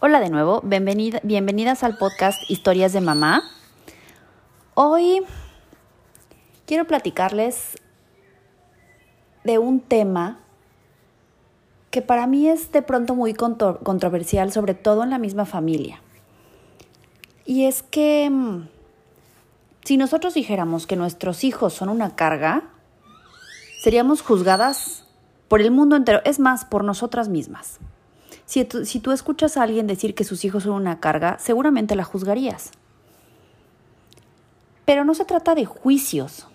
Hola de nuevo, bienvenida, bienvenidas al podcast Historias de Mamá. Hoy quiero platicarles de un tema que para mí es de pronto muy controversial, sobre todo en la misma familia. Y es que mm, si nosotros dijéramos que nuestros hijos son una carga, seríamos juzgadas por el mundo entero, es más, por nosotras mismas. Si tú, escuchas a alguien decir que sus hijos son una carga, seguramente la juzgarías. Pero no se trata de juicios,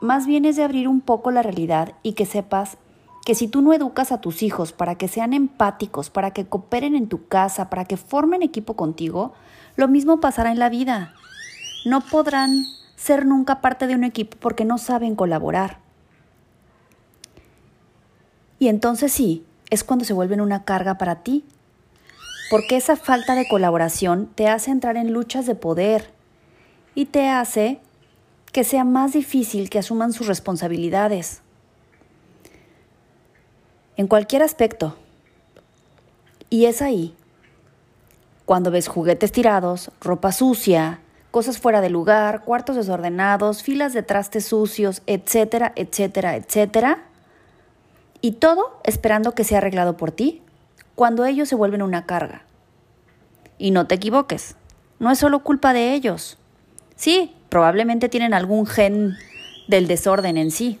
más bien es de abrir un poco la realidad y que sepas que si tú no educas a tus hijos para que sean empáticos, para que cooperen en tu casa, para que formen equipo contigo, lo mismo pasará en la vida. No podrán ser nunca parte de un equipo porque no saben colaborar. Y entonces sí, es cuando se vuelven una carga para ti. Porque esa falta de colaboración te hace entrar en luchas de poder y te hace que sea más difícil que asuman sus responsabilidades. En cualquier aspecto. Y es ahí, cuando ves juguetes tirados, ropa sucia, cosas fuera de lugar, cuartos desordenados, filas de trastes sucios, etcétera, etcétera, etcétera, y todo esperando que sea arreglado por ti, cuando ellos se vuelven una carga. Y no te equivoques, no es solo culpa de ellos. Sí, probablemente tienen algún gen del desorden en sí,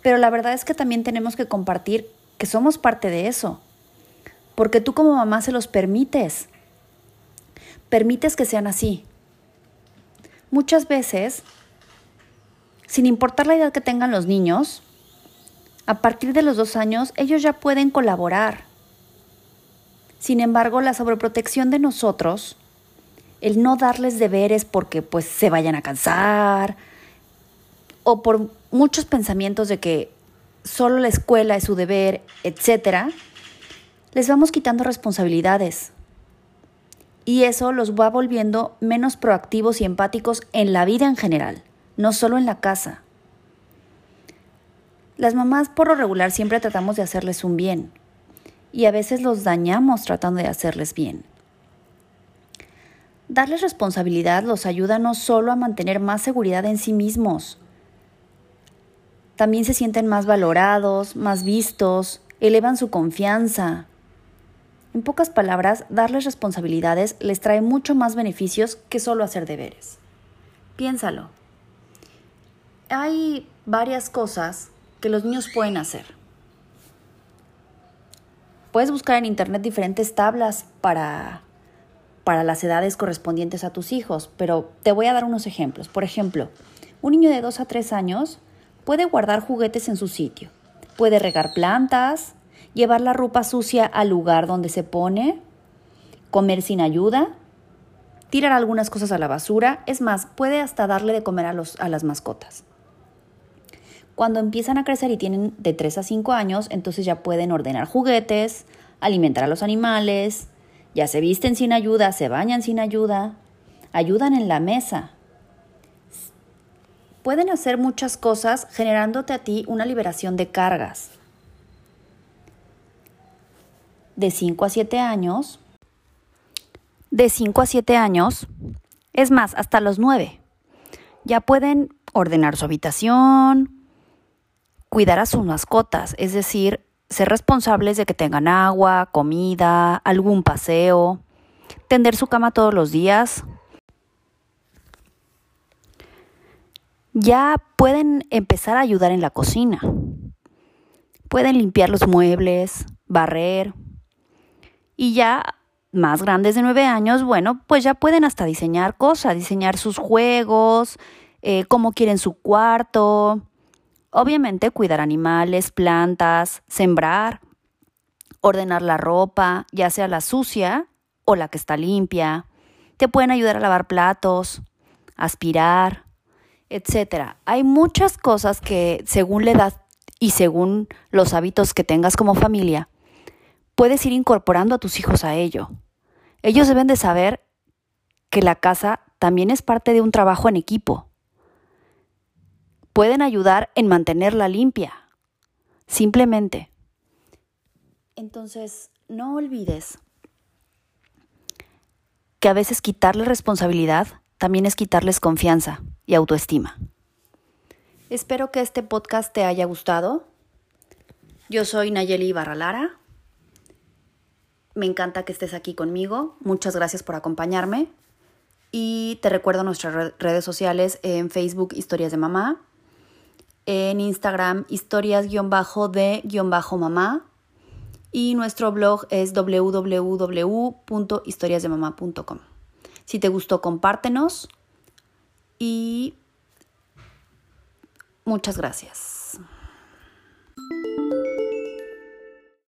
pero la verdad es que también tenemos que compartir que somos parte de eso, porque tú como mamá se los permites, permites que sean así. Muchas veces, sin importar la edad que tengan los niños, a partir de los dos años, ellos ya pueden colaborar. Sin embargo, la sobreprotección de nosotros, el no darles deberes porque pues se vayan a cansar, o por muchos pensamientos de que solo la escuela es su deber, etc., les vamos quitando responsabilidades. Y eso los va volviendo menos proactivos y empáticos en la vida en general, no solo en la casa. Las mamás por lo regular siempre tratamos de hacerles un bien y a veces los dañamos tratando de hacerles bien. Darles responsabilidad los ayuda no solo a mantener más seguridad en sí mismos, también se sienten más valorados, más vistos, elevan su confianza. En pocas palabras, darles responsabilidades les trae mucho más beneficios que solo hacer deberes. Piénsalo. Hay varias cosas que los niños pueden hacer. Puedes buscar en internet diferentes tablas para, para las edades correspondientes a tus hijos, pero te voy a dar unos ejemplos. Por ejemplo, un niño de 2 a 3 años puede guardar juguetes en su sitio, puede regar plantas, llevar la ropa sucia al lugar donde se pone, comer sin ayuda, tirar algunas cosas a la basura, es más, puede hasta darle de comer a, los, a las mascotas. Cuando empiezan a crecer y tienen de 3 a 5 años, entonces ya pueden ordenar juguetes, alimentar a los animales, ya se visten sin ayuda, se bañan sin ayuda, ayudan en la mesa. Pueden hacer muchas cosas generándote a ti una liberación de cargas. De 5 a 7 años, de 5 a 7 años, es más, hasta los 9, ya pueden ordenar su habitación, cuidar a sus mascotas, es decir, ser responsables de que tengan agua, comida, algún paseo, tender su cama todos los días. Ya pueden empezar a ayudar en la cocina. Pueden limpiar los muebles, barrer. Y ya más grandes de nueve años, bueno, pues ya pueden hasta diseñar cosas, diseñar sus juegos, eh, cómo quieren su cuarto, Obviamente cuidar animales, plantas, sembrar, ordenar la ropa, ya sea la sucia o la que está limpia. Te pueden ayudar a lavar platos, aspirar, etc. Hay muchas cosas que según la edad y según los hábitos que tengas como familia, puedes ir incorporando a tus hijos a ello. Ellos deben de saber que la casa también es parte de un trabajo en equipo pueden ayudar en mantenerla limpia. Simplemente. Entonces, no olvides que a veces quitarle responsabilidad también es quitarles confianza y autoestima. Espero que este podcast te haya gustado. Yo soy Nayeli Barralara. Me encanta que estés aquí conmigo. Muchas gracias por acompañarme. Y te recuerdo nuestras redes sociales en Facebook Historias de Mamá, en Instagram historias-de-mamá y nuestro blog es www.historiasdemamá.com. Si te gustó, compártenos y muchas gracias.